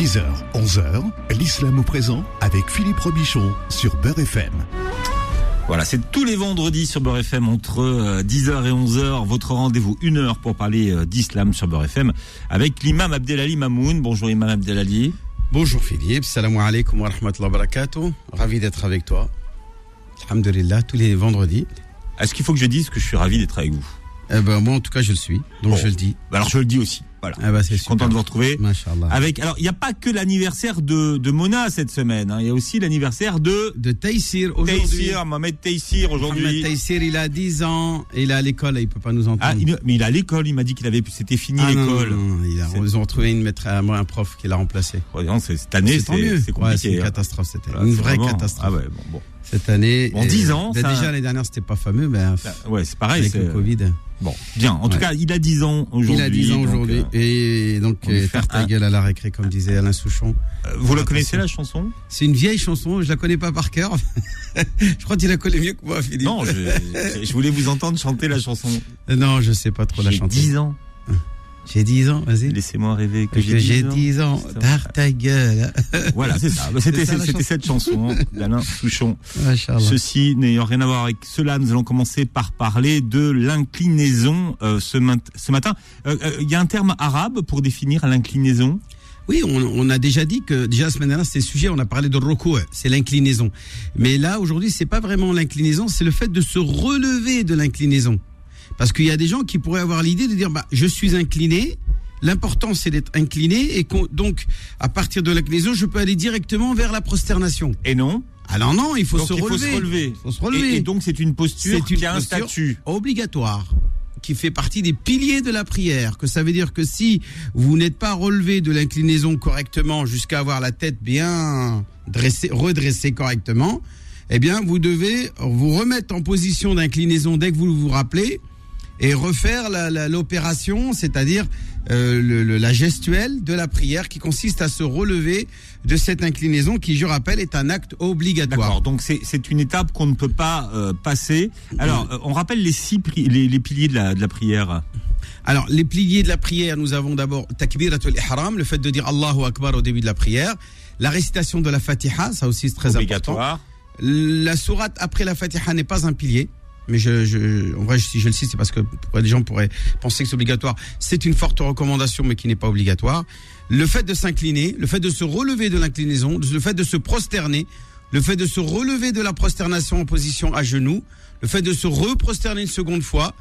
10h, 11h, l'islam au présent avec Philippe Robichon sur Beurre FM. Voilà, c'est tous les vendredis sur Beurre FM entre 10h euh, et 11h, votre rendez-vous une heure pour parler euh, d'islam sur Beurre FM avec l'imam Abdelali Mamoun. Bonjour imam Abdelali. Bonjour Philippe, salam alaikum wa rahmatullahi wa barakatuh. Ravi d'être avec toi. Alhamdulillah, tous les vendredis. Est-ce qu'il faut que je dise que je suis ravi d'être avec vous? Eh ben, moi, en tout cas, je le suis. Donc, je le dis. Bah, alors, je le dis aussi. Voilà. Ah bah, je suis content de vous retrouver. Machallah. Avec, alors, il n'y a pas que l'anniversaire de, de Mona cette semaine. Hein. Il y a aussi l'anniversaire de. De Taïsir aujourd'hui. Taïsir, Mohamed Taïsir aujourd'hui. Mohamed Taïsir, il a 10 ans. Et il est à l'école, il peut pas nous entendre. Ah, il, mais il est à l'école. Il m'a dit qu'il avait, c'était fini ah, l'école. Il ils ont retrouvé une maître, un prof qui l'a remplacé. Ouais, non, cette année, c'est compliqué. Ouais, c'est une hein. catastrophe cette année. une vraie vraiment... catastrophe. Ah ouais, bon, bon. Cette année. En 10 ans. Bah, ça... Déjà, l'année dernière, c'était pas fameux, mais. Bah, ouais, c'est pareil. Avec le Covid. Bon, bien. En tout Ouais. cas, il a 10 ans aujourd'hui. Il a 10 ans aujourd'hui. Et donc, euh, faire ta gueule à la récré, comme disait Alain Souchon. vous la connaissez la chanson? C'est une vieille chanson, je la connais pas par cœur. je crois que tu la connais mieux que moi, Philippe. Non, je, je- voulais vous entendre chanter la chanson. Non, je sais pas trop la chanter. 10 ans. J'ai 10 ans, vas-y. Laissez-moi rêver que Que j'ai 10 j'ai ans. 10 ans. Tard ta gueule. Voilà, c'est ça. Bah, C'était cette chanson d'Alain Souchon. Ceci n'ayant rien à voir avec cela, nous allons commencer par parler de l'inclinaison euh, ce, mat- ce matin. Euh, euh, Il y a un terme arabe pour définir l'inclinaison? Oui, on, on a déjà dit que déjà la semaine dernière c'était le sujet, on a parlé de roku, c'est l'inclinaison. Mais là aujourd'hui, c'est pas vraiment l'inclinaison, c'est le fait de se relever de l'inclinaison. Parce qu'il y a des gens qui pourraient avoir l'idée de dire bah je suis incliné, l'important c'est d'être incliné et donc à partir de l'inclinaison, je peux aller directement vers la prosternation. et non. Alors non, il faut donc se il faut relever. se relever. Faut se relever. Et, et donc c'est une posture une qui a un posture statut. obligatoire qui fait partie des piliers de la prière. Que ça veut dire que si vous n'êtes pas relevé de l'inclinaison correctement jusqu'à avoir la tête bien dressée, redressée correctement, eh bien vous devez vous remettre en position d'inclinaison dès que vous vous rappelez et refaire la- la- l'opération, c'est-à-dire euh, le- le- la gestuelle de la prière qui consiste à se relever de cette inclinaison qui, je rappelle, est un acte obligatoire. D'accord. Donc c'est c'est une étape qu'on ne peut pas euh, passer. Alors euh, on rappelle les six pri- les, les piliers de la de la prière. Alors, les piliers de la prière, nous avons d'abord takbiratul ihram, le fait de dire Allahu Akbar au début de la prière. La récitation de la Fatiha, ça aussi c'est très important. Obligatoire. La sourate après la Fatiha n'est pas un pilier. Mais je, je, en vrai, si je le cite, c'est parce que les gens pourraient penser que c'est obligatoire. C'est une forte recommandation, mais qui n'est pas obligatoire. Le fait de s'incliner, le fait de se relever de l'inclinaison, le fait de se prosterner, le fait de se relever de la prosternation en position à genoux, le fait de se reprosterner une seconde fois,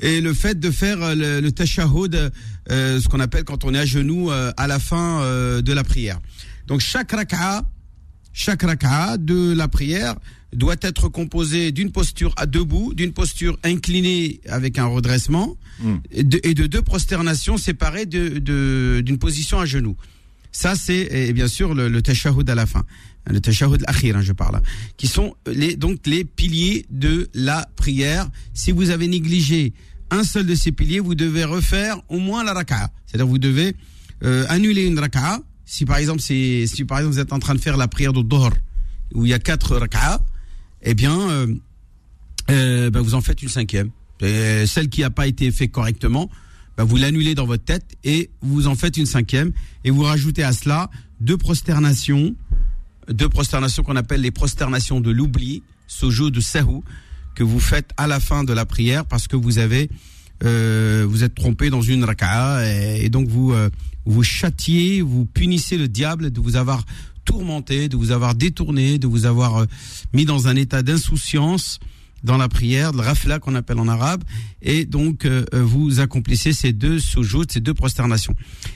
et le fait de faire euh, le, le tashahhud, euh, ce qu'on appelle quand on est à genoux euh, à la fin euh, de la prière. Donc chaque raka'a, chaque raka'a de la prière doit être composée d'une posture à debout, d'une posture inclinée avec un redressement Mm. et, de, et de deux prosternations séparées de- de- d'une position à genoux. Ça, c'est bien sûr le, le tashahhud à la fin, le tashahhud al-akhir, hein, je parle, qui sont les donc les piliers de la prière. Si vous avez négligé un seul de ces piliers, vous devez refaire au moins la raka'a. C'est-à-dire vous devez euh, annuler une raka'a. Si par exemple c'est si par exemple vous êtes en train de faire la prière de où il y a quatre raka'a, eh bien euh, ben, vous en faites une cinquième. Celle qui n'a pas été faite correctement, ben, vous l'annulez dans votre tête et vous en faites une cinquième et vous rajoutez à cela deux prosternations, deux prosternations qu'on appelle les prosternations de l'oubli, sojo de sahou, que vous faites à la fin de la prière parce que vous avez euh, vous êtes trompé dans une raka'a et, et donc vous euh, vous châtiez, vous punissez le diable de vous avoir tourmenté, de vous avoir détourné, de vous avoir euh, mis dans un état d'insouciance dans la prière, le rafla qu'on appelle en arabe, et donc euh, euh, vous accomplissez ces deux sojoutes, ces deux prosternations.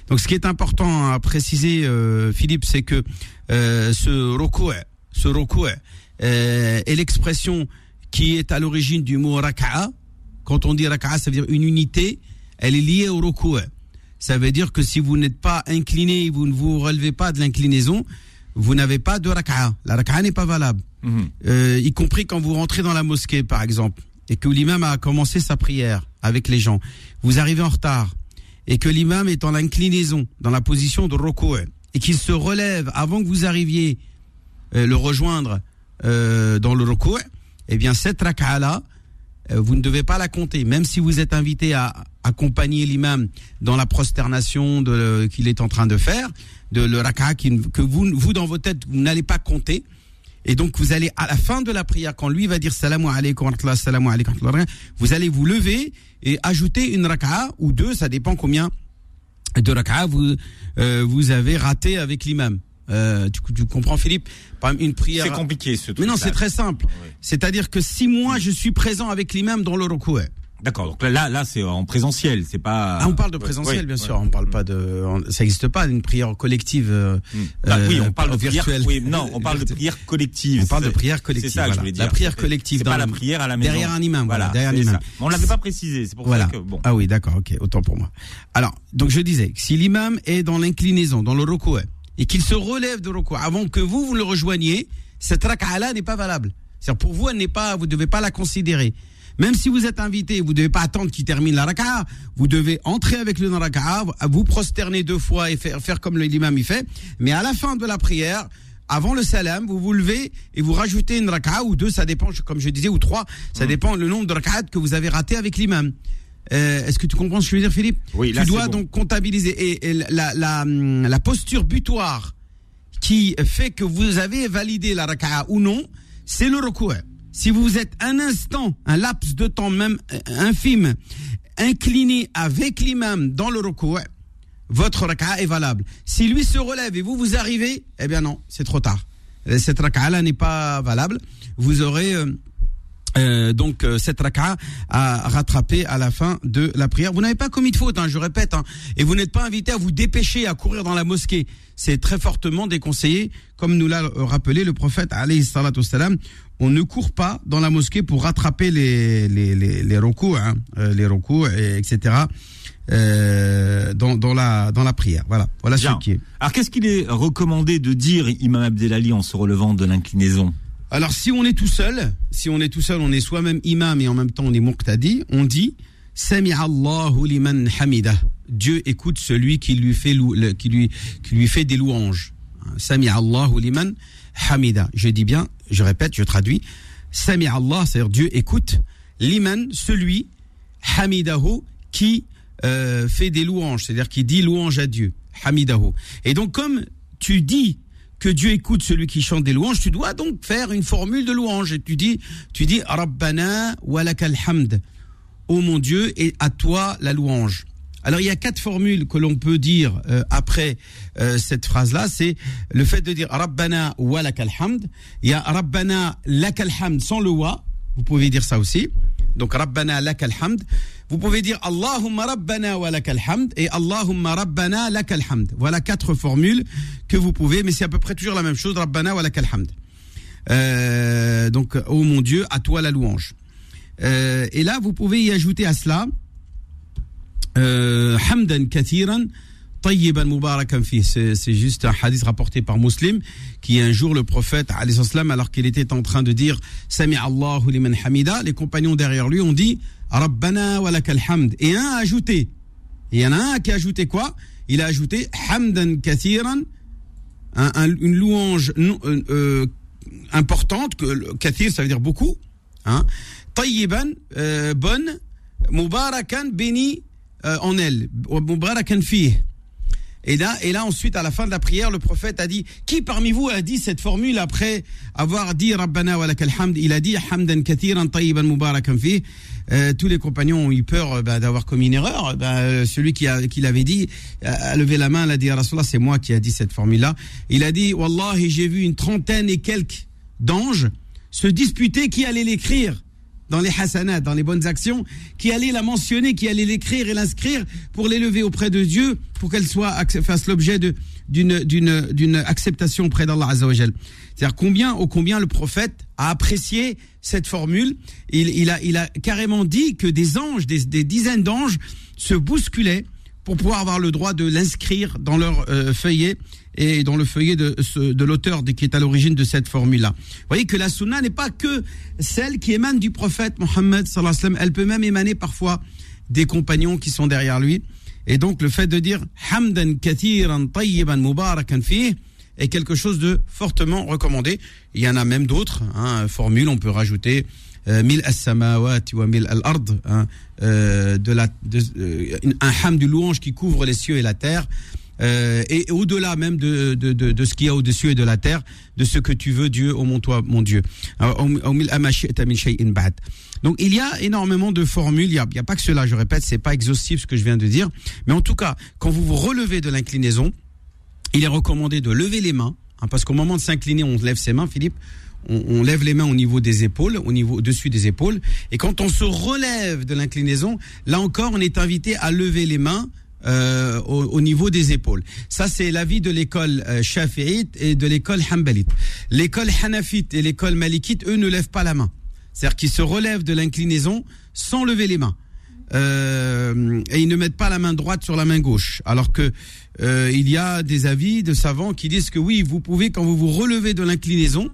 Donc ce qui est important à préciser, euh, Philippe, c'est que euh, ce roku, ce roku euh, est l'expression qui est à l'origine du mot raka'a. Quand on dit raka'a, ça veut dire une unité. Elle est liée au roku. Ça veut dire que si vous n'êtes pas incliné, vous ne vous relevez pas de l'inclinaison, vous n'avez pas de raka'a. La raka'a n'est pas valable. Mhm. Euh, y compris quand vous rentrez dans la mosquée, par exemple, et que l'imam a commencé sa prière avec les gens. Vous arrivez en retard, et que l'imam est en inclinaison, dans la position de roko, et qu'il se relève avant que vous arriviez euh, le rejoindre euh, dans le roko, eh bien cette raka'a-là, euh, vous ne devez pas la compter, même si vous êtes invité à accompagner l'imam dans la prosternation de qu'il est en train de faire, de le raka'a que vous, vous dans vos têtes, vous n'allez pas compter. Et donc vous allez à la fin de la prière, quand lui va dire salam alaykum salam alaykum, vous allez vous lever et ajouter une raka'a ou deux, ça dépend combien de raka'a vous euh, vous avez raté avec l'imam. Euh, tu, tu, comprends Philippe? Par une prière. C'est compliqué ce truc. Mais non, c'est très simple. C'est-à-dire que si moi je suis présent avec l'imam dans le recours, D'accord. Donc là, là, c'est en présentiel, c'est pas. Ah, on parle de présentiel, bien sûr. On parle pas de. Ça n'existe pas une prière collective. Euh, hmm. bah, oui, on parle de virtuelle. oui, non, on parle de prière collective. On parle de prière collective. C'est ça, je voulais dire. La prière collective. C'est pas la prière à la maison. Derrière un imam. Voilà. Derrière un imam. On l'avait pas précisé. C'est pour ça que bon. Ah oui, d'accord. Ok, autant pour moi. Alors, donc je disais, si l'imam est dans l'inclinaison, dans le recours, et qu'il se relève de recours avant que vous vous le rejoigniez, cette raka'a n'est pas valable. C'est-à-dire pour vous, elle n'est pas, vous devez pas la considérer. Même si vous êtes invité, vous ne devez pas attendre qu'il termine la raka'a. Vous devez entrer avec le raka'a, vous prosterner deux fois et faire, faire comme l'imam y fait. Mais à la fin de la prière, avant le salam, vous vous levez et vous rajoutez une raka'a ou deux, ça dépend, comme je disais, ou trois, ça mmh. dépend le nombre de raka'at que vous avez raté avec l'imam. Euh, Est-ce que tu comprends ce que je veux dire, Philippe? Oui. tu dois donc comptabiliser et, la, la, la, posture butoir qui fait que vous avez validé la raka'a ou non, c'est le recours si vous êtes un instant, un laps de temps même euh, infime, incliné avec l'imam dans le recours, votre raka'a est valable. Si lui se relève et vous vous arrivez, eh bien non, c'est trop tard. Cette raka'a là n'est pas valable. Vous aurez euh, euh, donc euh, cette raka'a à rattraper à la fin de la prière. Vous n'avez pas commis de faute, hein, je répète, hein, et vous n'êtes pas invité à vous dépêcher à courir dans la mosquée. C'est très fortement déconseillé, comme nous l'a rappelé le prophète alayhi. On ne court pas dans la mosquée pour rattraper les les les, les recours, hein, euh, les recours, et, etc. Euh, dans, dans la dans la prière. Voilà, voilà ce qui est. Alors qu'est-ce qu'il est recommandé de dire, Imam Abdelali, en se relevant de l'inclinaison? Alors si on est tout seul, si on est tout seul, on est soi-même imam et en même temps on est muqtadi, on dit Allahu liman hamida. Dieu écoute celui qui lui fait qui lui qui lui fait des louanges. Sami Allahu liman hamida. Je dis bien, je répète, je traduis. Sami Allah, c'est-à-dire Dieu écoute liman celui hamidahu qui euh, fait des louanges, c'est-à-dire qui dit louange à Dieu. Hamidahu. Et donc comme tu dis que Dieu écoute celui qui chante des louanges, tu dois donc faire une formule de louange. Et tu dis, tu dis, Rabbana walakal hamd. Oh mon Dieu, et à toi la louange. Alors il y a quatre formules que l'on peut dire euh, après euh, cette phrase-là. C'est le fait de dire Rabbana walakal hamd. Il y a Rabbana lakal hamd sans le wa. Vous pouvez dire ça aussi. Donc Rabbana lakal hamd. Vous pouvez dire Allahumma Rabbana wa lakal hamd et Allahumma Rabbana lakal hamd. Voilà quatre formules que vous pouvez, mais c'est à peu près toujours la même chose. Rabbana wa lakal hamd. Euh, donc, oh mon Dieu, à toi la louange. Euh, et là, vous pouvez y ajouter à cela euh, Hamdan kathiran c'est juste un hadith rapporté par Muslim qui un jour le prophète alors qu'il était en train de dire Sami Allahu liman hamida, les compagnons derrière lui ont dit Rabbana wa lakal hamd. Et un a ajouté. Il y en a un qui a ajouté quoi? Il a ajouté Hamdan kathiran, une louange euh, euh, importante, que kathir ça veut dire beaucoup, hein, tayyiban, euh, bonne, mubarakan, béni en elle, mubarakan fih. Et là, et là, ensuite, à la fin de la prière, le prophète a dit, qui parmi vous a dit cette formule après avoir dit Rabbana wa hamd? Il a dit Hamdan kathiran tayyiban mubarakan fi. Euh, tous les compagnons ont eu peur euh, bah, d'avoir commis une erreur. Bah, celui qui, a, qui l'avait dit a levé la main, a dit Rasulallah, c'est moi qui a dit cette formule-là. Il a dit, Wallahi, j'ai vu une trentaine et quelques d'anges se disputer qui allait l'écrire dans les hasanats, dans les bonnes actions, qui allait la mentionner, qui allait l'écrire et l'inscrire pour l'élever auprès de Dieu, pour qu'elle soit fasse l'objet d'une acceptation auprès d'Allah Azzawajal. C'est-à-dire combien au combien le prophète a apprécié cette formule. Il, il a il a carrément dit que des anges, des, des dizaines d'anges se bousculaient pour pouvoir avoir le droit de l'inscrire dans leur euh, feuillet et dans le feuillet de, de l'auteur qui est à l'origine de cette formule-là. Vous voyez que la sunna n'est pas que celle qui émane du prophète Mohammed elle peut même émaner parfois des compagnons qui sont derrière lui. Et donc le fait de dire hamdan kathiran tayyiban mubarakan est quelque chose de fortement recommandé. Il y en a même d'autres hein, formules, on peut rajouter mil as-samawat wa mil al-ard, hein, euh, de la, de, euh, un ham du louange qui couvre les cieux et la terre. Euh, et au-delà même de, de, de, de ce qu'il y a au-dessus et de la terre, de ce que tu veux, Dieu, au mon toi, mon Dieu. Donc il y a énormément de formules, il n'y a, a pas que cela, je répète, c'est pas exhaustif ce que je viens de dire, mais en tout cas, quand vous vous relevez de l'inclinaison, il est recommandé de lever les mains, hein, parce qu'au moment de s'incliner, on lève ses mains, Philippe, on, on lève les mains au niveau des épaules, au niveau au-dessus des épaules, et quand on se relève de l'inclinaison, là encore, on est invité à lever les mains euh, au, au niveau des épaules. Ça, c'est l'avis de l'école euh, shafi'ite et de l'école hanbalite. L'école hanafite et l'école malikite, eux, ne lèvent pas la main. C'est-à-dire qu'ils se relèvent de l'inclinaison sans lever les mains. Euh, et ils ne mettent pas la main droite sur la main gauche. Alors que euh, il y a des avis de savants qui disent que oui, vous pouvez, quand vous vous relevez de l'inclinaison,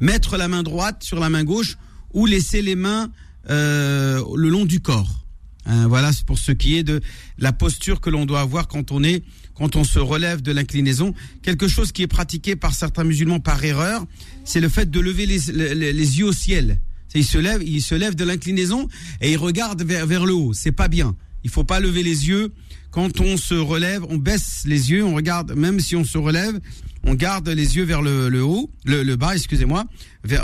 mettre la main droite sur la main gauche ou laisser les mains euh, le long du corps. Hein, voilà, pour ce qui est de la posture que l'on doit avoir quand on est, quand on se relève de l'inclinaison. Quelque chose qui est pratiqué par certains musulmans par erreur, c'est le fait de lever les, les, les yeux au ciel. Ils se lèvent, ils se lèvent de l'inclinaison et ils regardent vers, vers le haut. C'est pas bien. Il faut pas lever les yeux. Quand on se relève, on baisse les yeux, on regarde, même si on se relève, on garde les yeux vers le, haut, le, bas, excusez-moi,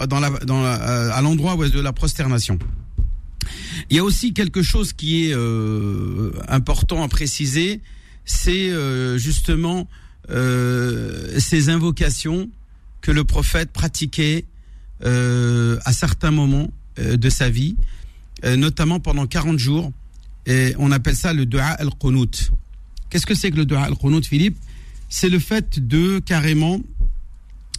dans la, dans la, euh, à l'endroit où est de la prosternation. Il y a aussi quelque chose qui est euh, important à préciser, c'est euh, justement ces invocations que le prophète pratiquait à certains moments de sa vie, notamment pendant 40 jours. On appelle ça le dua al-qunut. Qu'est-ce que c'est que le dua al-qunut, Philippe? C'est le fait de carrément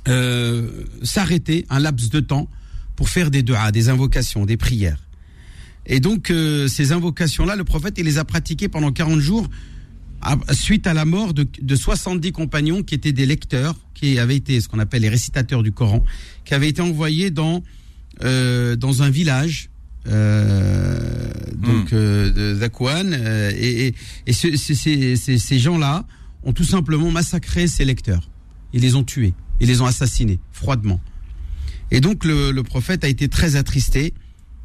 euh, s'arrêter un laps de temps pour faire des duas, des invocations, des prières. Et donc, euh, ces invocations-là, le prophète, il les a pratiquées pendant 40 jours à- suite à la mort de, de 70 compagnons qui étaient des lecteurs, qui avaient été ce qu'on appelle les récitateurs du Coran, qui avaient été envoyés dans, euh, dans un village. Euh, donc euh, de Zakwan euh, et, et, et ce- ce- ces, ces- ces gens-là ont tout simplement massacré ces lecteurs. Ils les ont tués, ils les ont assassinés froidement. Et donc le, le prophète a été très attristé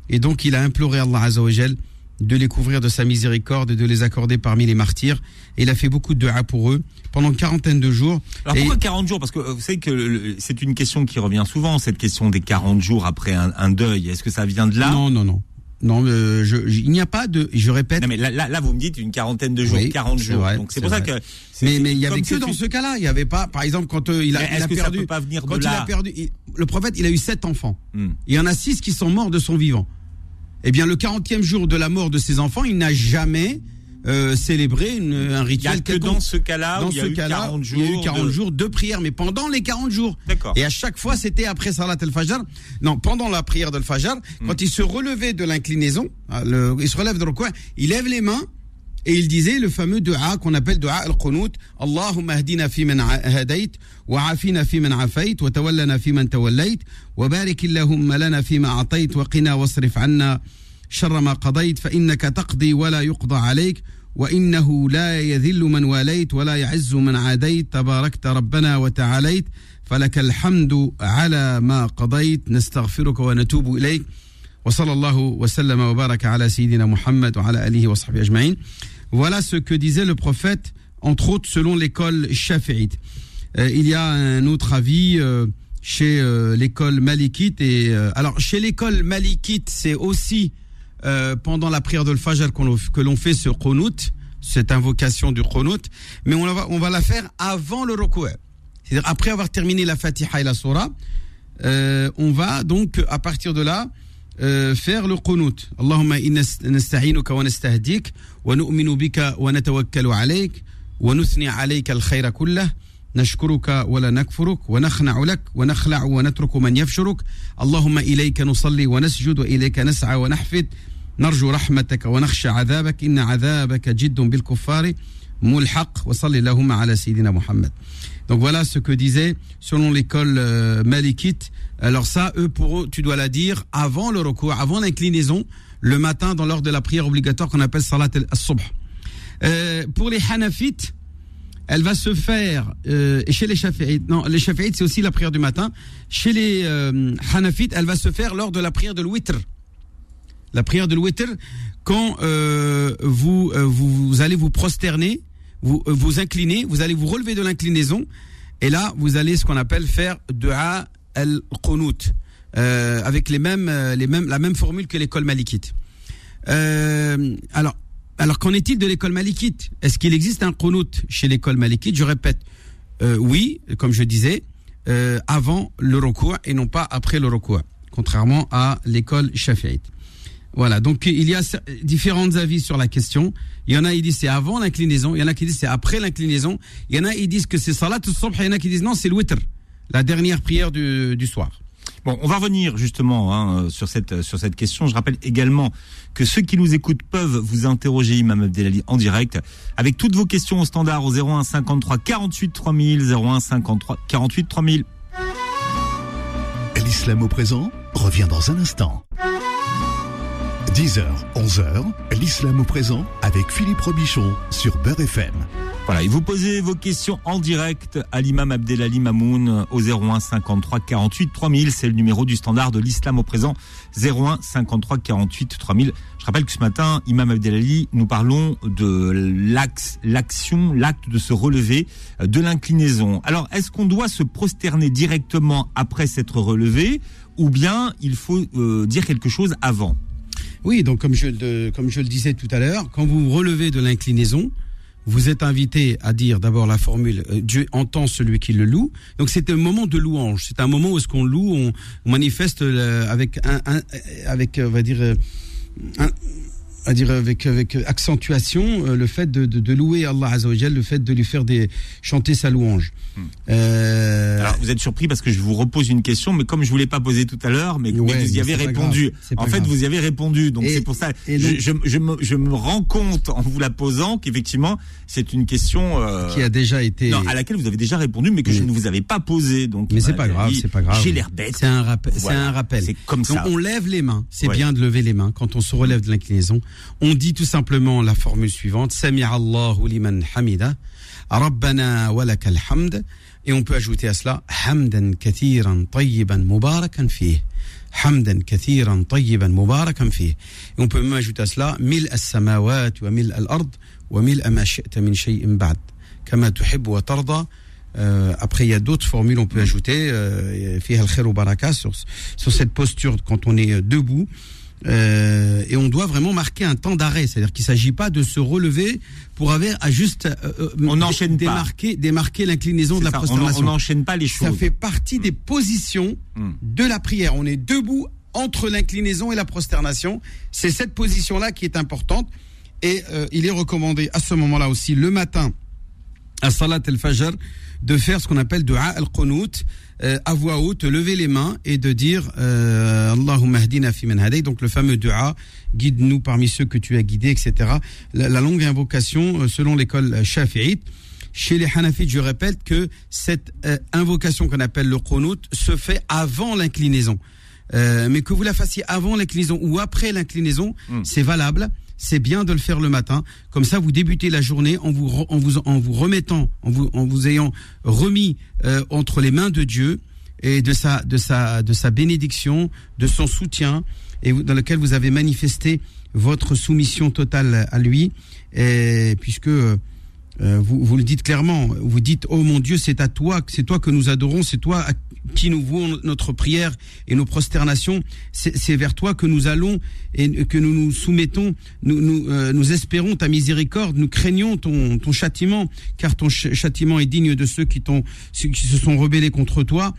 et donc il a imploré Allah Azzawajal de les couvrir de sa miséricorde et de les accorder parmi les martyrs. Et il a fait beaucoup de dua pour eux pendant une quarantaine de jours. Alors Et- pourquoi 40 jours? Parce que euh, vous savez que c'est une question qui revient souvent, cette question des 40 jours après un, un deuil. Est-ce que ça vient de là? Non, non, non. Non, euh, je, je- il n'y a pas de. Je répète. Non, mais là, là, là, vous me dites une quarantaine de jours, Oui, 40 c'est jours. vrai, Donc c'est pour ça que. Mais mais il y avait que dans ce cas-là. Il n'y avait pas, par exemple, quand euh, il a, il perdu. pas venir de quand il là a perdu, il- le prophète, il a eu sept enfants. Hmm. Il y en a six qui sont morts de son vivant. Eh bien, le 40e jour de la mort de ses enfants, il n'a jamais euh, célébré une- un Il y a rituel que quelconque. dans ce cas-là Dans il y a ce eu cas-là, 40 jours. il y a eu 40 de- jours de prière, mais pendant les 40 jours. D'accord. Et à chaque fois, c'était après Salat al-Fajr. Non, pendant la prière de Fajr, Hmm. quand il se relevait de l'inclinaison, le- il se relève de le coin, il lève les mains et il disait le fameux dua qu'on appelle dua al-qunut. Allahumma ahdina fi man hadayt, wa afina fi man afayt, wa tawallana fi man tawallayt, wa barik illahumma lana fi ma atayt, wa qina wasrif anna شر ما قضيت فإنك تقضي ولا يقضى عليك وإنه لا يذل من واليت ولا يعز من عاديت تباركت ربنا وتعاليت فلك الحمد على ما قضيت نستغفرك ونتوب إليك وصلى الله وسلم وبارك على سيدنا محمد وعلى آله وصحبه أجمعين Voilà ce que disait le prophète, entre autres selon l'école shafi'ite. Euh, il y a un autre avis euh, chez euh, l'école malikite. Et, euh, alors, chez l'école malikite, c'est aussi euh, pendant la prière de l'Fajr qu'on- que l'on fait ce qunut, cette invocation du qunut, mais on va, on va la faire avant le ruku'. C'est-à-dire après avoir terminé la Fatiha et la Surah, euh, on va donc à partir de là euh, faire le qunut. Allahumma inna nasta'inuka wa nastahdik wa nu'minu bika wa natawakkalu alayk wa nuthni alayka al-khayra kullah نشكرك ولا نكفرك ونخنع لك ونخلع ونترك من يفشرك اللهم إليك نصلي ونسجد وإليك نسعى ونحفد نرجو رحمتك ونخشى عذابك إن عذابك جد بالكفار ملحق وصل اللهم على سيدنا محمد Donc voilà ce que disait selon l'école euh, malikite. Alors ça, eux, pour eux, tu dois la dire avant le recours, avant l'inclinaison, le matin dans l'heure de la prière obligatoire qu'on appelle salat al-subh. Euh, pour les hanafites, elle va se faire, euh, et chez les shafi'ites, non, les shafi'ites c'est aussi la prière du matin, chez les euh, hanafites, elle va se faire lors de la prière de l'witr. La prière de l'Witr, quand euh, vous, euh, vous, vous allez vous prosterner, vous euh, vous inclinez, vous allez vous relever de l'inclinaison, et là, vous allez ce qu'on appelle faire dua al-qunut, euh, avec les mêmes, les mêmes, la même formule que l'école malikite. Alors, alors qu'en est-il de l'école malikite Est-ce qu'il existe un qunut chez l'école malikite Je répète, oui, comme je disais, avant le recours et non pas après le recours, contrairement à l'école shafi'ite. Voilà, donc il y a différents avis sur la question. Il y en a qui disent c'est avant l'inclinaison, il y en a qui disent c'est après l'inclinaison, il y en a qui disent que c'est salat al-subh, il y en a qui disent non, c'est le witr, la dernière prière du, du soir. Bon, on va revenir justement hein, sur cette sur cette question. Je rappelle également que ceux qui nous écoutent peuvent vous interroger, Imam Abdelali, en direct, avec toutes vos questions au standard au 01 53 48 3000, 01 53 48 3000. L'islam au présent revient dans un instant. 10h, 11h, l'islam au présent avec Philippe Robichon sur Beurre FM. Voilà, et vous posez vos questions en direct à l'imam Abdelali Mamoun au 01 53 48 3000. C'est le numéro du standard de l'islam au présent. 01 53 48 3000. Je rappelle que ce matin, imam Abdelali, nous parlons de l'action, l'acte de se relever euh, de l'inclinaison. Alors, est-ce qu'on doit se prosterner directement après s'être relevé ou bien il faut euh, dire quelque chose avant? Oui, donc comme je, comme je le disais tout à l'heure, quand vous relevez de l'inclinaison, vous êtes invité à dire d'abord la formule euh, Dieu entend celui qui le loue. Donc c'est un moment de louange. C'est un moment où est-ce qu'on loue, on, manifeste euh, avec un, un- avec euh, on va dire euh, un- à dire avec avec accentuation euh, le fait de, de, de louer Allah Azzawajal, le fait de lui faire des chanter sa louange. Euh, Alors, vous êtes surpris parce que je vous repose une question, mais comme je vous l'ai pas posée tout à l'heure, mais, mais Ouais, vous y mais avez répondu. En fait, grave. vous y avez répondu, donc c'est pour ça. je, donc- je, je me, je me rends compte en vous la posant qu'effectivement, c'est une question euh, qui a déjà été non, à laquelle vous avez déjà répondu, mais que je ne vous avais pas posée. Donc, Mais c'est pas grave, c'est pas grave. J'ai l'air bête. C'est un rappel. Voilà. C'est un rappel. C'est comme Donc ça. on lève les mains. C'est Ouais. bien de lever les mains quand on se relève de l'inclinaison. On dit tout simplement la formule suivante Allahu liman hamida, Rabbana wa lakal hamd. Et on peut ajouter à cela Hamdan kathiran tayyiban mubarakan fih. Hamdan kathiran tayyiban mubarakan fih. Et on peut même ajouter à cela Mil as-samawat wa mil al-ard wa mil ma shi'ta min shay'in ba'd. Kama wa tarda. Euh, après, il y a d'autres formules, on peut ajouter euh, sur, sur cette posture quand on est euh, debout. Euh, et on doit vraiment marquer un temps d'arrêt, c'est-à-dire qu'il ne s'agit pas de se relever pour avoir à juste euh, euh, On dé- n'enchaîne pas. démarquer, démarquer l'inclinaison de la ça, on- prosternation. On n'enchaîne pas les Ça choses. fait partie des positions Hmm. de la prière. On est debout entre l'inclinaison et la prosternation. C'est cette position-là qui est importante. Et euh, il est recommandé à ce moment-là aussi, le matin, à Salat al-Fajr, de faire ce qu'on appelle dua al-Qunut, euh, à voix haute, lever les mains et de dire euh, Allahumma hdina fi man donc le fameux dua, guide-nous parmi ceux que tu as guidés, etc. La, la longue invocation, euh, selon l'école shafi'ite, chez les Hanafites, je répète que cette euh, invocation qu'on appelle le Qunut se fait avant l'inclinaison. Euh, mais que vous la fassiez avant l'inclinaison ou après l'inclinaison, Hmm. c'est valable. C'est bien de le faire le matin. Comme ça, vous débutez la journée en vous, en vous, en vous remettant, en vous, en vous ayant remis euh, entre les mains de Dieu et de sa, de sa, de sa bénédiction, de son soutien, et dans lequel vous avez manifesté votre soumission totale à lui, et puisque euh, euh, vous, vous le dites clairement, vous dites oh mon Dieu, c'est à toi, c'est toi que nous adorons, c'est toi à qui nous vouons notre prière et nos prosternations, c'est vers toi que nous allons et que nous nous soumettons, nous nous, euh, nous espérons ta miséricorde, nous craignons ton, ton châtiment, car ton ch- châtiment est digne de ceux qui, ceux qui se sont rebellés contre toi.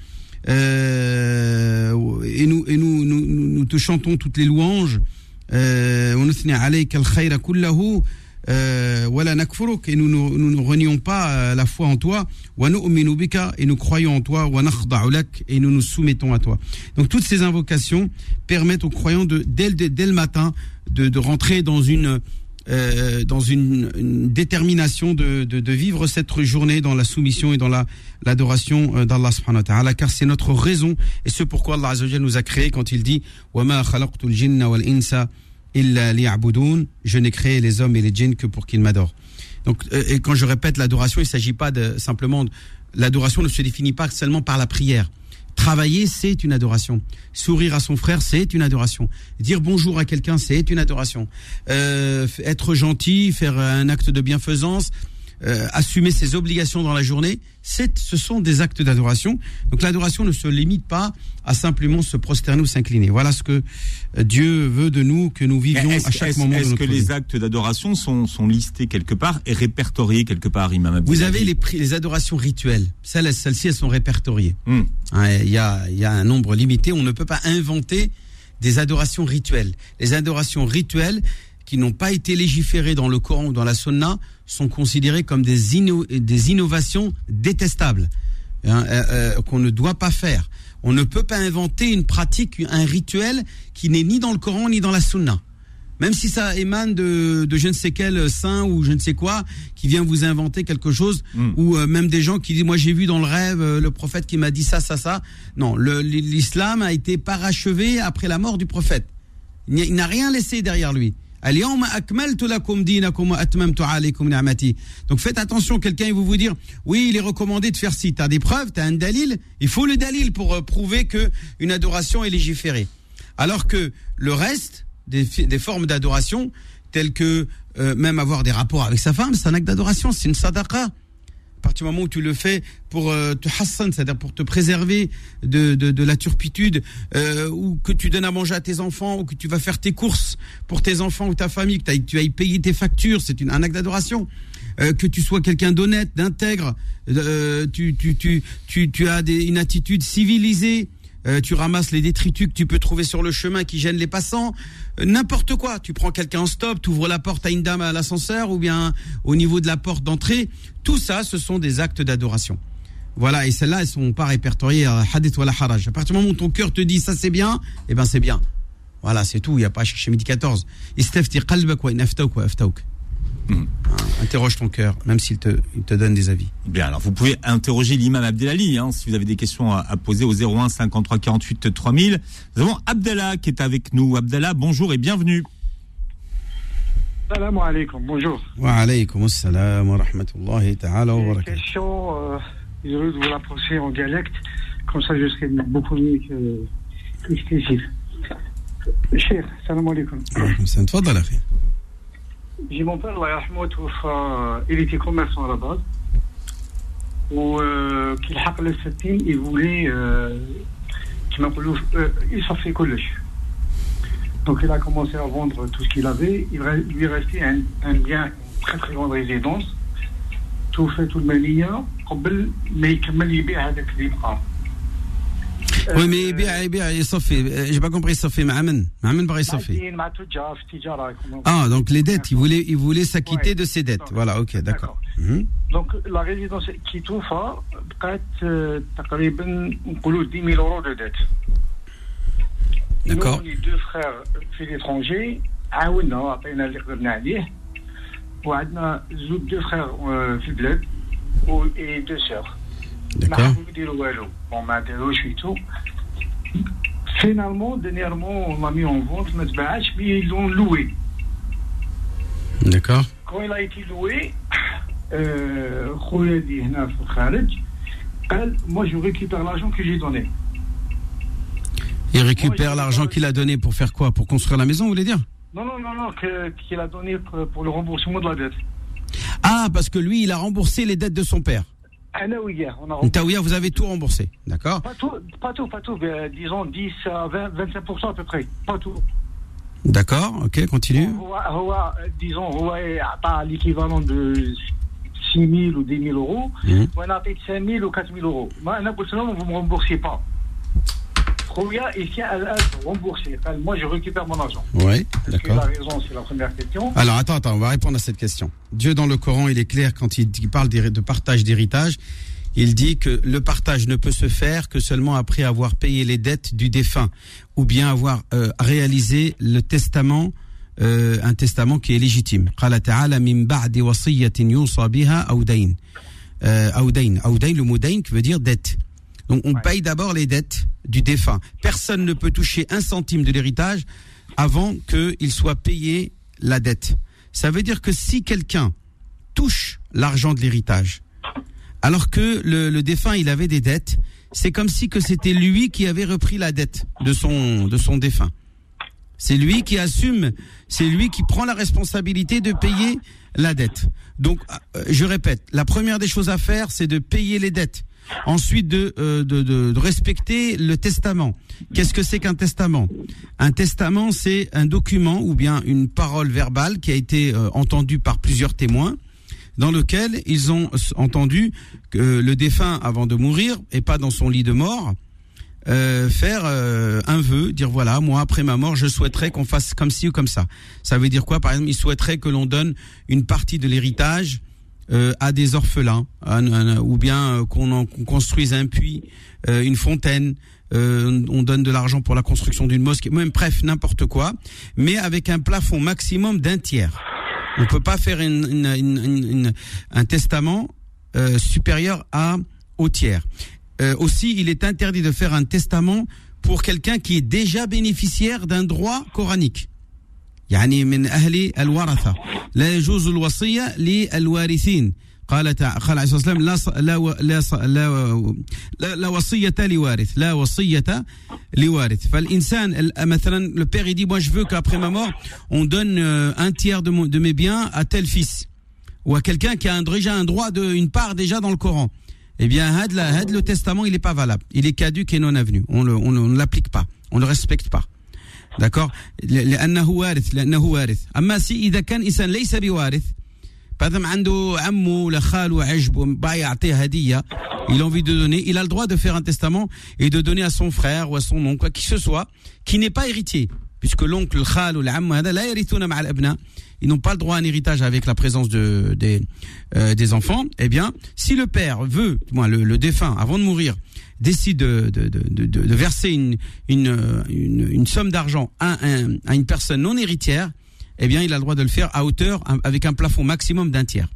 Euh, et nous, et nous, nous, nous, nous te chantons toutes les louanges. Euh, et nous, ne renions pas euh, la foi en toi, et nous croyons en toi, et nous nous soumettons à toi. Donc toutes ces invocations permettent aux croyants de, dès, le matin de, rentrer dans une, euh, dans une, détermination de, de, vivre cette journée dans la soumission et dans la l'adoration d'Allah subhanahu wa ta'ala car c'est notre raison et ce pourquoi Allah nous a créé quand il dit «» je n'ai créé les hommes et les djinns que pour qu'ils m'adorent donc euh, et quand je répète l'adoration il s'agit pas de simplement l'adoration ne se définit pas seulement par la prière Travailler, c'est une adoration. Sourire à son frère, c'est une adoration. Dire bonjour à quelqu'un, c'est une adoration. Euh, être gentil, faire un acte de bienfaisance, euh, assumer ses obligations dans la journée, c'est, ce sont des actes d'adoration. Donc l'adoration ne se limite pas à simplement se prosterner ou s'incliner. Voilà ce que euh, Dieu veut de nous, que nous vivions à chaque moment Est-ce que vie. les actes d'adoration sont, sont listés quelque part et répertoriés quelque part, Imam Vous avez les, les adorations rituelles. Celles, celles-ci, elles sont répertoriées. Hmm. Il y, a, il y a un nombre limité. On ne peut pas inventer des adorations rituelles. Les adorations rituelles qui n'ont pas été légiférées dans le Coran ou dans la Sunna sont considérées comme des, inno- des innovations détestables hein, euh, euh, qu'on ne doit pas faire. On ne peut pas inventer une pratique, un rituel qui n'est ni dans le Coran ni dans la Sunna. Même si ça émane de, de je ne sais quel saint ou je ne sais quoi qui vient vous inventer quelque chose, Mm. ou euh, même des gens qui disent moi j'ai vu dans le rêve euh, le prophète qui m'a dit ça ça ça. Non, l'islam a été parachevé après la mort du prophète. Il n'a rien laissé derrière lui. Donc faites attention, quelqu'un va vous dire oui, il est recommandé de faire ci, tu as des preuves, tu as un dalil, il faut le dalil pour euh, prouver que une adoration est légiférée. Alors que le reste des, des formes d'adoration telles que euh, même avoir des rapports avec sa femme, c'est un acte d'adoration, c'est une sadaqa. À partir du moment où tu le fais pour euh, te hassan, c'est-à-dire pour te préserver de, de, de la turpitude, euh, ou que tu donnes à manger à tes enfants, ou que tu vas faire tes courses pour tes enfants ou ta famille, que tu ailles payer tes factures, c'est un acte d'adoration. Euh, que tu sois quelqu'un d'honnête, d'intègre, euh, tu, tu, tu, tu, tu as des, une attitude civilisée, euh, tu ramasses les détritus que tu peux trouver sur le chemin qui gênent les passants, Euh, n'importe quoi. Tu prends quelqu'un en stop, tu ouvres la porte à une dame à l'ascenseur ou bien au niveau de la porte d'entrée. Tout ça, ce sont des actes d'adoration. Voilà, et celles-là, elles sont pas répertoriées à hadith ou à la haraj. À partir du moment où ton cœur te dit ça c'est bien, eh ben c'est bien. Voilà, c'est tout, il n'y a pas à chercher midi 14. Istafti Hein, Interroge ton cœur, même s'il te, il te donne des avis. Bien, alors vous pouvez interroger l'imam Abdelali hein, si vous avez des questions à, à poser au 01 53 48 3000. Nous avons Abdallah qui est avec nous. Abdallah, bonjour et bienvenue. Salam alaikum, bonjour. Wa alaykum assalam wa rahmatullahi ta'ala wa Une barakatuh. question, euh, désolé de vous la poser en dialecte, comme ça je serai beaucoup mieux que exclusif. Cher, salam alaikum. Alaykum assalam. Tfadal, akhi. J'ai mon père, Allah yarhamou, توفى, il était commerçant à la base. Ou euh, qu'il حق le septime, il voulait, euh, qu'il m'appelait, euh, il s'en fait كلش. Donc il a commencé à vendre tout ce qu'il avait. Il re- lui restait un, un bien, une très très grande résidence. Tout fait tout المالية قبل ما يكمل يبيع هذاك اللي بقى. Oui, mais يبيع يبيع يصفي. Euh, J'ai pas compris يصفي مع من؟ مع من باغي يصفي؟ معدين مع تجار في التجارة. Ah, donc les dettes, il voulait, il voulait s'acquitter Ouais. de ses dettes. Donc, Voilà, ok, d'accord. Mhm. Donc la résidence qui توفى بقات آه، تقريبا نقولوا 10 000 euros de dette. D'accord. Nous, les deux frères في l'étranger عاونا عطينا اللي قدرنا عليه وعندنا زوج دو فرير آه، في البلاد و et deux sœurs. D'accord. Finalement, dernièrement, on l'a mis en vente, ben, mais ils l'ont loué. D'accord. Quand il a été loué, euh, dit, moi je récupère l'argent que j'ai donné. Il récupère l'argent qu'il a donné pour faire quoi? Pour construire la maison, vous voulez dire? Non, non, non, non, qu'il a donné pour le remboursement de la dette. Ah, parce que lui, il a remboursé les dettes de son père. Ntaouia, vous avez tout remboursé, d'accord pas tout, pas tout, pas tout, mais, euh, disons 10 à 20, 25% à peu près, pas tout. D'accord, ok, continue. Euh, disons, pas l'équivalent de 6 000 ou 10 000 euros, mmh. on a payé 5 000 ou 4 000 euros. Moi, vous ne me remboursez pas. Kouya, il tient à pour rembourser. Moi, je récupère mon argent. Oui, d'accord. La raison, c'est la première question. Alors, attends, attends, on va répondre à cette question. Dieu, dans le Coran, il est clair quand il parle de partage d'héritage. Il dit que le partage ne peut se faire que seulement après avoir payé les dettes du défunt ou bien avoir euh, réalisé le testament euh, un testament qui est légitime. Euh, le mot qui veut dire dette. Donc on Ouais. paye d'abord les dettes du défunt. Personne ne peut toucher un centime de l'héritage avant qu'il soit payé la dette. Ça veut dire que si quelqu'un touche l'argent de l'héritage, alors que le, le défunt il avait des dettes, c'est comme si que c'était lui qui avait repris la dette de son de son défunt. C'est lui qui assume, c'est lui qui prend la responsabilité de payer la dette. Donc, euh, je répète, la première des choses à faire, c'est de payer les dettes. Ensuite, de, euh, de, de, de respecter le testament. Qu'est-ce que c'est qu'un testament? Un testament, c'est un document ou bien une parole verbale qui a été euh, entendue par plusieurs témoins dans lequel ils ont entendu que le défunt, avant de mourir, et pas dans son lit de mort, euh, faire euh, un vœu, dire voilà, moi après ma mort, je souhaiterais qu'on fasse comme ci ou comme ça. Ça veut dire quoi? Par exemple, il souhaiterait que l'on donne une partie de l'héritage euh, à des orphelins, ou bien qu'on construise un puits, une fontaine. on donne de l'argent pour la construction d'une mosquée, même bref, n'importe quoi, mais avec un plafond maximum d'un tiers. On peut pas faire un testament supérieur à au tiers. Euh, aussi, il est interdit de faire un testament pour quelqu'un qui est déjà bénéficiaire d'un droit coranique. يعني من أهل الورثة لا يجوز الوصية للوارثين قال قال عليه الصلاة والسلام لا لا لا لا, لا وصية لوارث لا وصية لوارث فالإنسان مثلا le père il dit moi je veux qu'après ma mort on donne euh, un tiers de, mon, de mes biens à tel fils ou à quelqu'un qui a un, déjà un droit de une part déjà dans le Coran eh bien, had, le testament, il n'est pas valable. Il est caduque et non avenu. On ne on, on l'applique pas. On ne le respecte pas. d'accord لأنه وارث لأنه وارث أما سي إذا كان إنسان ليس بوارث بعدم عنده عمه ولا خاله عجب باع يعطيه هدية il a envie de donner, il a le droit de faire un testament et de donner à son frère ou à son oncle, quoi qui ce soit, qui n'est pas héritier. Puisque l'oncle, le khal ou l'am, la yarithuna ma'al abna, ils n'ont pas le droit à un héritage avec la présence de, des, euh, des enfants, eh bien, si le père veut, moi, le, le défunt, avant de mourir, décide de, de, de, de verser une, une, une, une somme d'argent à, à une personne non héritière, eh bien, il a le droit de le faire à hauteur, avec un plafond maximum d'un tiers.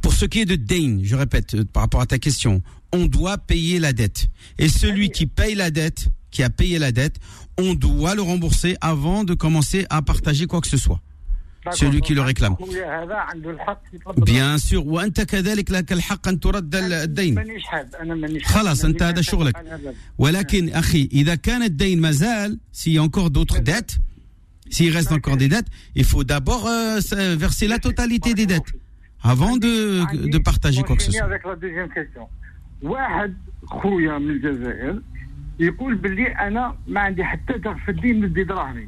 Pour ce qui est de Dane, je répète, euh, par rapport à ta question, on doit payer la dette. Et celui qui paye la dette, qui a payé la dette, on doit le rembourser avant de commencer à partager quoi que ce soit celui qui le réclame bien sûr وانت كذلك لك الحق ان ترد الدين خلاص انت هذا شغلك ولكن اخي اذا كان الدين مازال s'il y a encore d'autres dettes s'il reste encore des dettes il faut d'abord euh, verser la totalité des dettes avant de de partager quoi que ce soit واحد خويا من الجزائر يقول باللي انا ما عندي حتى في الدين ندي دراهمي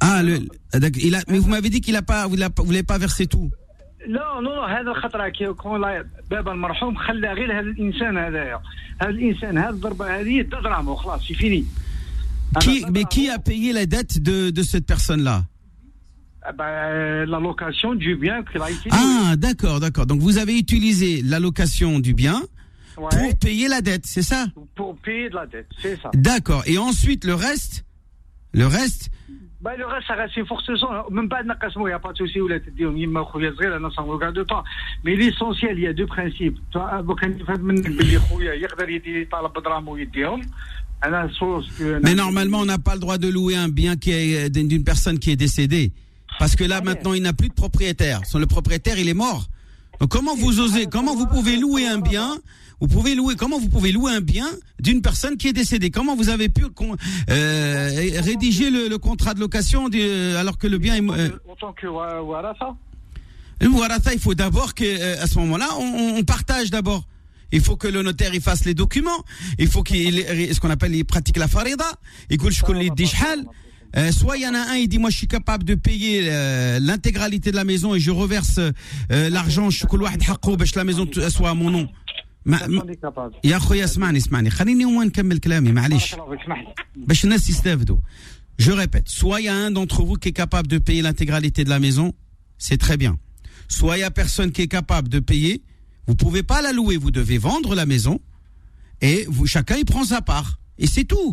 ah le il a mais vous m'avez dit qu'il a pas vous l'avez pas versé tout لا نو هذا الخطره كي يكون بابا المرحوم خلى غير هذا الانسان هذايا هذا الانسان هذه الضربه هذه دراهمه خلاص سي فيني qui mais qui a payé la dette de de cette personne là ben, la location du bien qu'il a utilisé. Ah, d'accord, d'accord. Donc vous avez utilisé la location du bien ouais. pour payer la dette, c'est ça Pour payer de la dette, c'est ça. D'accord. Et ensuite, le reste Le reste Bah, le reste, ça reste forcément, même pas de il n'y a pas de souci, ou la tête, on regarde pas. Mais l'essentiel, il y a deux principes. Mais normalement, on n'a pas le droit de louer un bien qui est d'une personne qui est décédée. Parce que là, maintenant, il n'a plus de propriétaire. Le propriétaire, il est mort. Comment vous osez, comment vous pouvez louer un bien vous pouvez louer, comment vous pouvez louer un bien d'une personne qui est décédée? Comment vous avez pu euh, rédiger le, le, contrat de location de, alors que le bien est euh, En tant que Waratha Le Waratha, il faut d'abord que, euh, à ce moment-là, on, on, partage d'abord. Il faut que le notaire il fasse les documents. Il faut qu'il ce qu'on appelle il pratique la farida. Il faut que Euh, soit il y en a un, il dit moi je suis capable de payer euh, l'intégralité de la maison et je reverse euh, l'argent كل واحد حقه باش la maison soit à mon nom. ما ما- ماني كابابل يا خويا اسمعني اسمعني خليني هو نكمل كلامي معليش بارك الله فيك، اسمح لي باش الناس يستافدوا. Je répète, soit il y a un d'entre vous qui est capable de payer l'intégralité de la maison, c'est très bien. Soit il y a personne qui est capable de payer, vous pouvez pas la louer, vous devez vendre la maison et vous, chacun il prend sa part. Et c'est tout.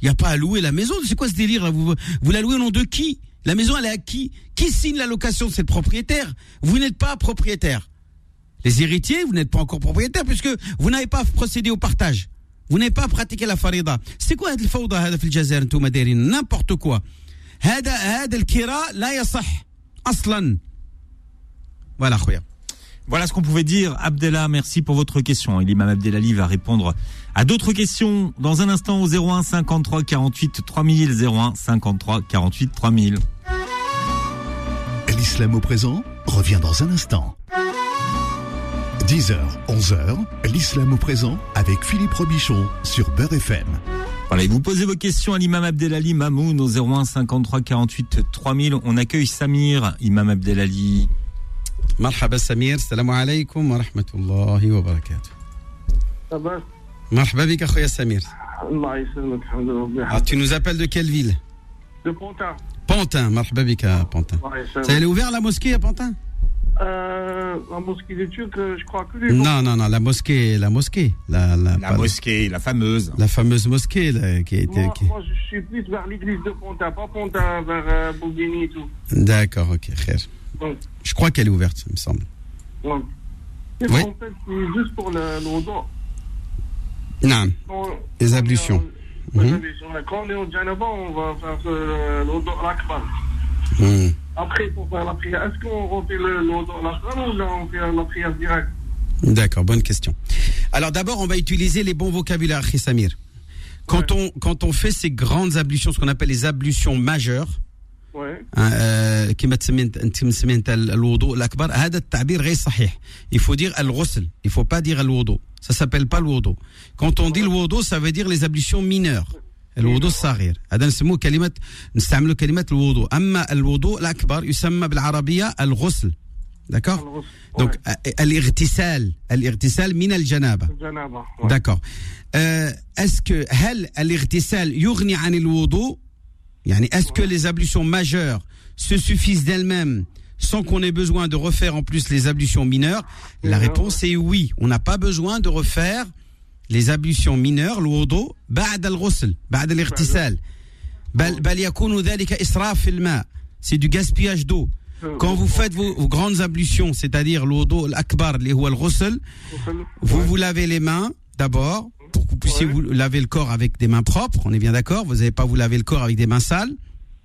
Il n'y a pas à louer la maison. C'est quoi ce délire là vous, vous la louez au nom de qui La maison elle est à qui Qui signe la location C'est le propriétaire. Vous n'êtes pas propriétaire. Les héritiers, vous n'êtes pas encore propriétaire puisque vous n'avez pas procédé au partage. Vous n'avez pas pratiqué la farida. C'est quoi هاد الفوضى هذا في الجزائر انتم دايرين n'importe quoi. هذا هذا الكراء لا يصح اصلا. Voilà خويا. Voilà ce qu'on pouvait dire. Abdella, merci pour votre question. Et l'imam Abdelali va répondre à d'autres questions dans un instant au 01 53 48 3000 01 53 48 3000. L'islam au présent revient dans un instant. 10h, 11h, l'islam au présent avec Philippe Robichon sur Beurre FM. Voilà, et vous posez vos questions à l'imam Abdelali Mamoun au 01 53 48 3000. On accueille Samir, imam Abdelali. مرحبا سمير السلام عليكم ورحمة الله وبركاته. لاباس مرحبا بك اخويا سمير. الله يسلمك الحمد لله ربي Ah, tu nous appelles de quelle ville دو بونتا Pantin, مرحبا بك à Pantin. الله Ça, يسلمك elle est ouverte la mosquée à Pantin Euh, la mosquée des Turcs, euh, je crois que les Non, non, non, la mosquée, la mosquée, la, la, La pas- mosquée, la fameuse. la fameuse mosquée là, qui a été. Moi, qui- moi, je suis plus vers l'église de Pontin, pas Pontin vers euh, Bouguini et tout. D'accord, ok, khair. Je crois qu'elle est ouverte, il me semble. donc. Et Oui. En fait, juste pour le, le. Non, Quand- Les ablutions. on Mhm. ablutions. Quand on est au Janaba, on va faire euh, le wudu al-Akbar. Hmm. Après, pour faire la prière, est-ce qu'on refait wudu al-Akbar ou là, on fait la prière directe? D'accord, bonne question. Alors d'abord, on va utiliser les bons vocabulaires, Samir. Quand, on, quand on fait ces grandes ablutions, ce qu'on appelle les ablutions majeures, Ouais. Euh, كما تسمي انت مسمي انت الوضوء الأكبر. هذا التعبير غير صحيح. يفو دير الغسل. يفو با دير الوضوء. سا سابيل با الوضوء. كونت اون دي الوضوء سا في دير ليزابليسيون مينور الوضوء الصغير. هذا نسموه كلمه نستعملوا كلمة الوضوء. أما الوضوء الأكبر يسمى بالعربية الغسل. D'accord دونك الاغتسال. الاغتسال من الجنابة. الجنابة. D'accord. Euh, اسكو هل الاغتسال يغني عن الوضوء؟ est-ce que les ablutions majeures se suffisent d'elles-mêmes sans qu'on ait besoin de refaire en plus les ablutions mineures La Ouais. réponse est oui. On n'a pas besoin de refaire les ablutions mineures الوضوء بعد الغسل بعد الاغتسال بل بل يكون ذلك إسراف في الماء c'est du gaspillage d'eau quand vous faites vos, vos grandes ablutions c'est-à-dire الوضوء الأكبر اللي هو الغسل vous vous lavez les mains d'abord pour que vous puissiez vous laver le corps avec des mains propres, on est bien d'accord, vous n'allez pas vous laver le corps avec des mains sales.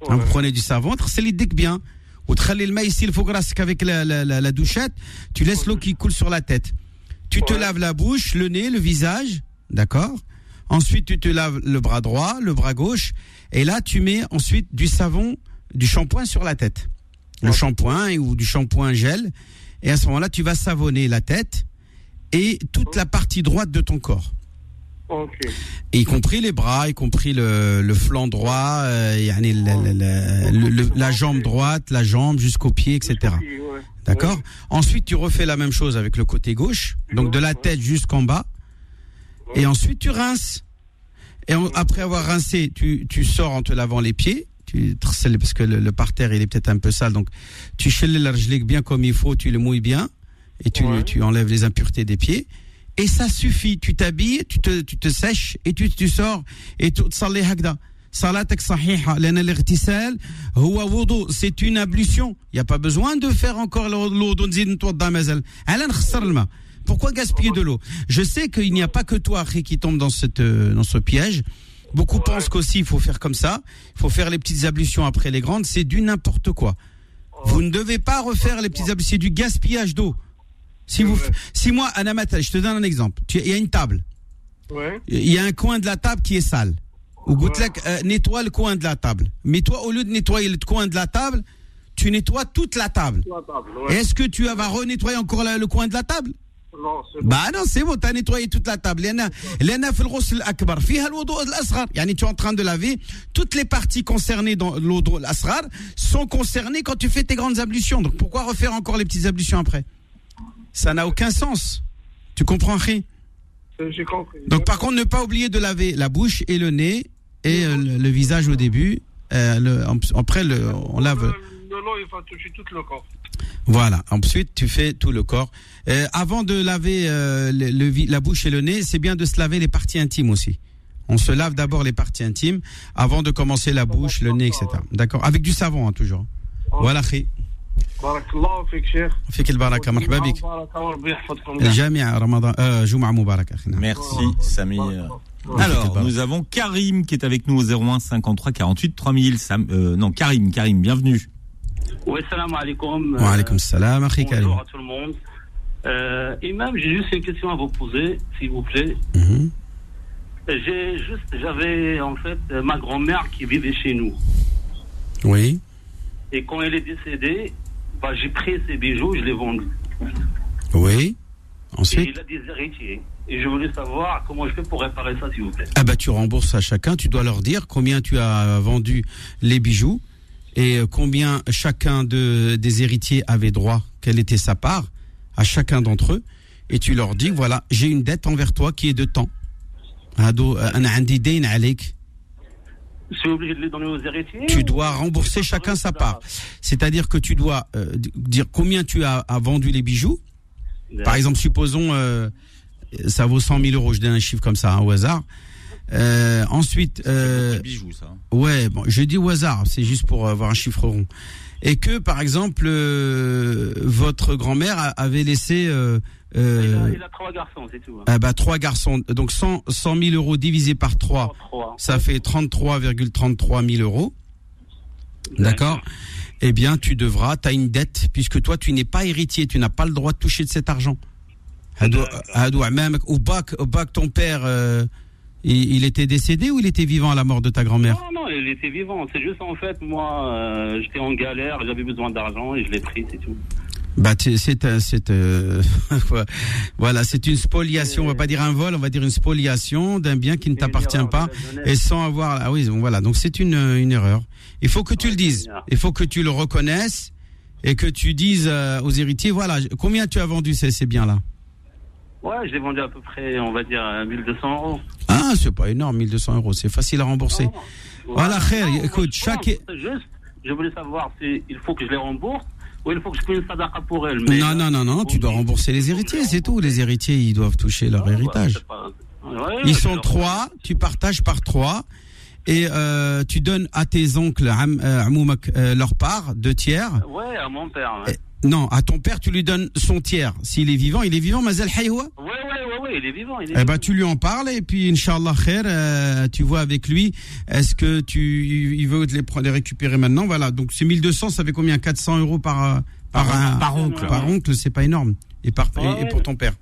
Hein, vous prenez du savon, c'est l'idée que bien. Ou le maïs ici, le faux gras qu'avec la, la, douchette, tu laisses l'eau qui coule sur la tête. Tu te laves la bouche, le nez, le visage, d'accord Ensuite, tu te laves le bras droit, le bras gauche, et là, tu mets ensuite du savon, du shampoing sur la tête. Le shampoing ou du shampoing gel. Et à ce moment-là, tu vas savonner la tête et toute la partie droite de ton corps. Y compris les bras, y compris le, le flanc droit, euh, yani le- le- le- le- la jambe droite, la jambe jusqu'au pied, etc. D'accord Ensuite, tu refais la même chose avec le côté gauche, donc de la tête jusqu'en bas. Et ensuite, tu rinces. Et après avoir rincé, tu, tu sors en te lavant les pieds. Parce que le, le parterre, il est peut-être un peu sale. Donc, tu shelles l'arjlik bien comme il faut, tu le mouilles bien. Et tu, Ouais. tu enlèves les impuretés des pieds. Et ça suffit. Tu t'habilles, tu te, tu te sèches et tu, tu sors et tu تصلي هكذا. صلاتك صحيحة لأن الاغتسال هو وضوء c'est une ablution il n'y a pas besoin de faire encore l'eau نزيد نتوضا مازال على نخسر الماء pourquoi gaspiller de l'eau je sais qu'il n'y a pas que toi Akhi, qui tombe dans cette euh, dans ce piège beaucoup pensent qu'aussi il faut faire comme ça il faut faire les petites ablutions après les grandes c'est du n'importe quoi vous ne devez pas refaire les petites ablutions c'est du gaspillage d'eau Si, vous, si moi, Anamata, je te donne un exemple. Il y a une table. Ouais. Il y a un coin de la table qui est sale. Ou ouais. Euh, nettoie le coin de la table. Mais toi, au lieu de nettoyer le coin de la table, tu nettoies toute la table. table. Est-ce que tu vas renettoyer encore le coin de la table? Non. Bah non, c'est bon, t'as nettoyé toute la table. Tu es en train de laver. Toutes les parties concernées dans l'eau l'asrar sont concernées quand tu fais tes grandes ablutions. Donc pourquoi refaire encore les petites ablutions après? Ça n'a aucun sens. Tu comprends, Ri Euh, J'ai compris. Donc par contre, ne pas oublier de laver la bouche et le nez et euh, le, le visage au début. Euh, le- en- après, le, on lave. Le, il va toucher tout le corps. Voilà. Ensuite, tu fais tout le corps. Euh, avant de laver le, la bouche et le nez, c'est bien de se laver les parties intimes aussi. On se lave d'abord les parties intimes avant de commencer la bouche, le nez, etc. D'accord? Avec du savon, hein, toujours. Voilà, Khi. بارك الله فيك شيخ فيك البركة مرحبا بك بارك وربي يحفظكم الجامعة رمضان آه جمعة مباركة أخينا Merci Samir. Merci, Alors, Barbe. nous avons Karim qui est avec nous au 01 53 48 3000. Sam, euh, non, Karim, Karim, bienvenue. Oui, salam alaikum. Wa alaykoum salam, akhi Bonjour Karim. à tout le monde. Euh, Imam, j'ai juste une question à vous poser, s'il vous plaît. Mhm. J'ai juste, j'avais en fait euh, ma grand-mère qui vivait chez nous. Oui. Et quand elle est décédée, bah, j'ai pris ses bijoux, je les vendus. Oui. Et Ensuite il a des héritiers. Et je voulais savoir comment je fais pour réparer ça, s'il vous plaît. Ah bah tu rembourses à chacun, tu dois leur dire combien tu as vendu les bijoux et euh, combien chacun de, des héritiers avait droit, quelle était sa part à chacun d'entre eux et tu leur dis voilà, j'ai une dette envers toi qui est de temps. Je suis obligé de les donner aux héritiers Tu dois rembourser chacun sa part. C'est-à-dire que tu dois euh, dire combien tu as, as vendu les bijoux. Par exemple, supposons euh, ça vaut 100 000 euros, je donne un chiffre comme ça hein, au hasard. Euh, ensuite, euh, bijoux, ça. Ouais, bon, je dis au hasard, c'est juste pour avoir un chiffre rond. Et que, par exemple, euh, votre grand-mère avait laissé euh, Il a, euh, il a trois garçons, c'est tout. hein. ah bah, trois garçons. Donc 100, 100 000 euros divisé par 3, Trois. ça fait 33,33 000 euros. D'accord? Eh bien, tu devras, tu as une dette, puisque toi, tu n'es pas héritier, tu n'as pas le droit de toucher de cet argent. Bac, ou bac, ton père, euh, il, il était décédé ou il était vivant à la mort de ta grand-mère Non, non, il était vivant. C'est juste en fait, moi, euh, j'étais en galère, j'avais besoin d'argent et je l'ai pris, c'est tout. Bah, c'est euh, c'est euh, voilà, c'est une spoliation. On va pas dire un vol, on va dire une spoliation d'un bien qui ne t'appartient pas et sans avoir. Ah oui, bon, voilà. Donc c'est une une erreur. Il faut que tu le dises. Il faut que tu le reconnaisses et que tu dises aux héritiers voilà combien tu as vendu ces ces biens là. Ouais, je l'ai vendu à peu près, on va dire, à 1200 euros. Ah, c'est pas énorme, 1200 euros. C'est facile à rembourser. Voilà, khair, écoute, chaque- juste, je voulais savoir si il faut que je les rembourse ou il faut que je fasse une sadaqa pour. Mais non, non, non, non. Tu dois rembourser les héritiers, c'est tout. Les héritiers, ils doivent toucher leur héritage. Ils sont trois, tu partages par trois et euh, tu donnes à tes oncles euh, euh, leur part, deux tiers. Ouais, à mon père. Ouais, Et- non, à ton père, tu lui donnes son tiers. S'il est vivant, il est vivant, Mazel Haywa ouais, ouais, ouais, il est vivant. Il est Eh vivant. tu lui en parles et puis, Inch'Allah, khair, euh, tu vois avec lui, est-ce que tu, il veut te les, les récupérer maintenant? Voilà, donc c'est 1200, ça fait combien? 400 euros par, euh, par, Par- un- par oncle. Par oncle, c'est pas énorme. Et, par, et- Ouais, et pour ton père.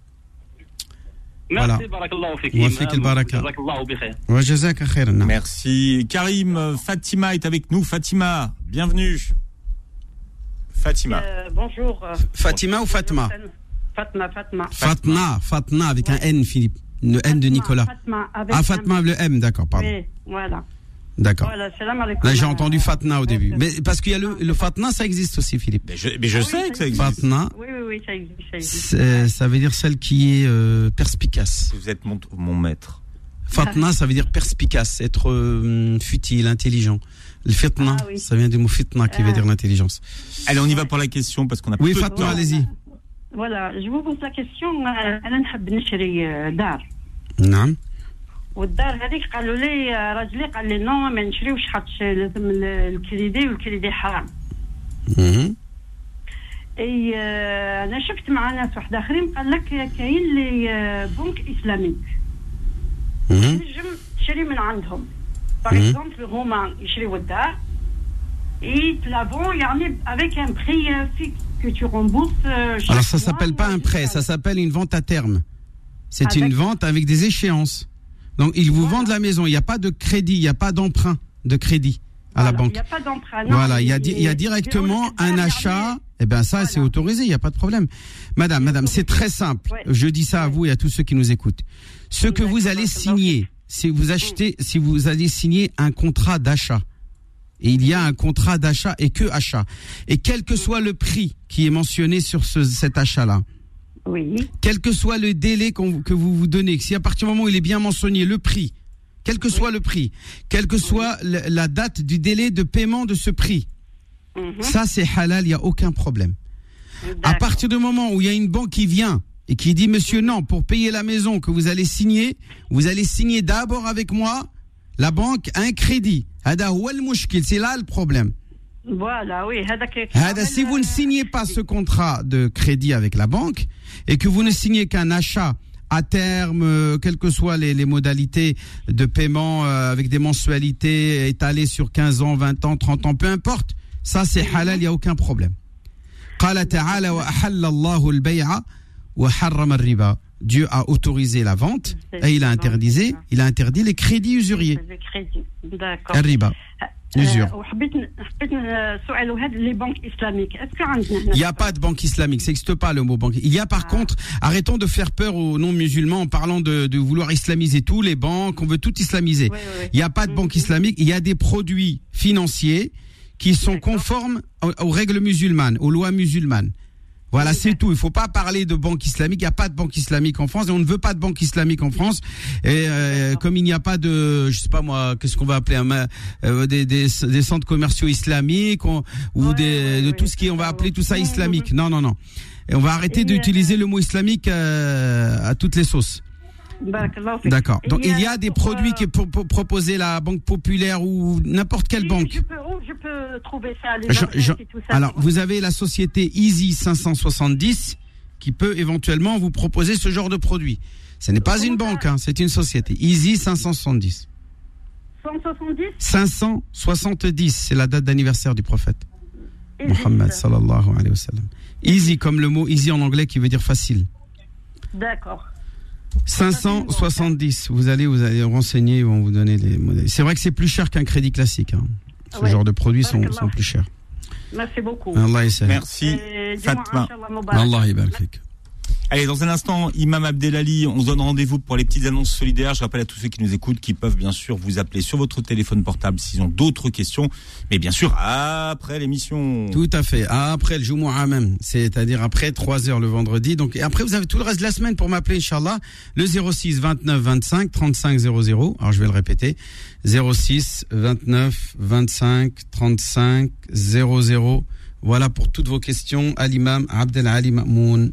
Merci, voilà. Merci. Karim, euh, Fatima est avec nous. Fatima, bienvenue. Fatima. Euh, bonjour. euh, Fatima ou Fatma? Fatma, Fatma. Fatna, Fatna avec un N, Philippe. Le N de Fatma, Nicolas. Fatma, avec Ah, un- Fatma, le M, d'accord, pardon. Oui, voilà. D'accord. Voilà. Là, j'ai entendu Fatna au début. Mais parce qu'il y a le, le Fatna, ça existe aussi, Philippe. Mais je, mais je Ah sais que ça existe. Fatna, Oui, oui, oui, ça existe. Ça existe. c'est- ça veut dire celle qui est euh, perspicace. Vous êtes mon, mon maître. Fatna, ça veut dire perspicace, être euh, futile, intelligent. Le fitna, Ah oui. ça vient du mot fitna qui veut Ah. dire l'intelligence. Allez, on y va pour la question parce qu'on a Oui, Fatma, allez-y. Pose la question. euh, أنا نحب نشري آه، دار نعم. والدار هذيك قالوا لي آه، راجلي قال لي نو ما نشريوش خاطش الكريدي والكريدي حرام Mhm. أي آه، أنا شفت مع ناس واحد آخرين قال لك كاين لي آه، بنك اسلامي. تنجم تشري من عندهم باغ. اكزومبل هما يشريو الدار la vend يعني un prix euh, fixe que tu rembourses euh, Alors ça s'appelle pas un jusqu'à- prêt, ça s'appelle une vente à terme. C'est Ah, une vente avec des échéances. Donc ils vous Voilà. vendent la maison, il n'y a pas de crédit, il n'y a pas d'emprunt de crédit à la banque. Il n'y a pas d'emprunt. Voilà, il y a, il y a directement un achat Eh ben ça, c'est autorisé, il n'y a pas de problème. Madame, madame, c'est très simple. Ouais. Je dis ça à vous et à tous ceux qui nous écoutent. Ce que vous D'accord, allez signer, si vous achetez, si vous allez signer un contrat d'achat, et il y a un contrat d'achat et que achat, et quel que soit le prix qui est mentionné sur ce- cet achat-là, Oui. quel que soit le délai que vous vous donnez, si à partir du moment où il est bien mentionné le prix, quel que soit le prix, quelle que soit la date du délai de paiement de ce prix, Mhm. ça c'est halal, il n'y a aucun problème. À partir du moment où il y a une banque qui vient et qui dit monsieur non pour payer la maison que vous allez signer, vous allez signer d'abord avec moi. La banque a un crédit. هذا هو المشكل, C'est là le problème. Voilà, oui. هذاك هذا, si vous ne signez pas ce contrat de crédit avec la banque et que vous ne signez qu'un achat à terme, euh, quelles que soient les, les modalités de paiement euh, avec des mensualités étalées sur 15 ans, 20 ans, 30 ans, peu importe, ça c'est halal, il n'y a aucun problème. قال تعالى وأحل الله البيع وحرم الربا. Dieu a autorisé la vente et il a interdit, il a interdit les crédits usuriers. Les crédits, d'accord. riba. L'usure. Il n'y a pas de banque islamique, ça n'existe pas le mot banque. Il y a par contre, arrêtons de faire peur aux non-musulmans en parlant de, vouloir islamiser tout, les banques, on veut tout islamiser. Il n'y a pas de banque islamique, il y a des produits financiers qui sont conformes aux règles musulmanes, aux lois musulmanes. Voilà, c'est tout. Il faut pas parler de banque islamique. Il n'y a pas de banque islamique en France et on ne veut pas de banque islamique en France. Et euh, comme il n'y a pas de, je sais pas moi, qu'est-ce qu'on va appeler un, euh, des, des, des centres commerciaux islamiques on- ou Ouais, des, ouais, de tout ce qui, on va appeler tout ça islamique. Non, non, non. Et on va arrêter Et, d'utiliser euh, le mot islamique euh, à toutes les sauces. D'accord. Donc il y a des produits euh, que est proposer la Banque Populaire ou n'importe quelle banque. Je peux, oh, je peux trouver ça, Alors vous avez la société Easy 570 qui peut éventuellement vous proposer ce genre de produit. Ce n'est pas une banque, hein, c'est une société. Easy 570. 570 570, c'est la date d'anniversaire du prophète. Mohammed sallallahu alayhi wa sallam. Easy comme le mot easy en anglais qui veut dire facile. D'accord. 570, vous allez vous allez renseigner, ils vont vous donner les modèles. C'est vrai que c'est plus cher qu'un crédit classique. hein. Ce Ouais. genre de produits sont, sont plus chers. Merci beaucoup. Allah. Merci. Fatma. Allah fik. Allez, dans un instant, Imam Abdelali, on se donne rendez-vous pour les petites annonces solidaires. Je rappelle à tous ceux qui nous écoutent qu'ils peuvent bien sûr vous appeler sur votre téléphone portable s'ils ont d'autres questions. Mais bien sûr, après l'émission. Tout à fait. Après le Jumu'ah même, c'est-à-dire après 3 heures le vendredi. Donc et après vous avez tout le reste de la semaine pour m'appeler inchallah le 06 29 25 35 00. Alors je vais le répéter. 06 29 25 35 00. Voilà pour toutes vos questions à l'imam Abdel Ali Ma'moun.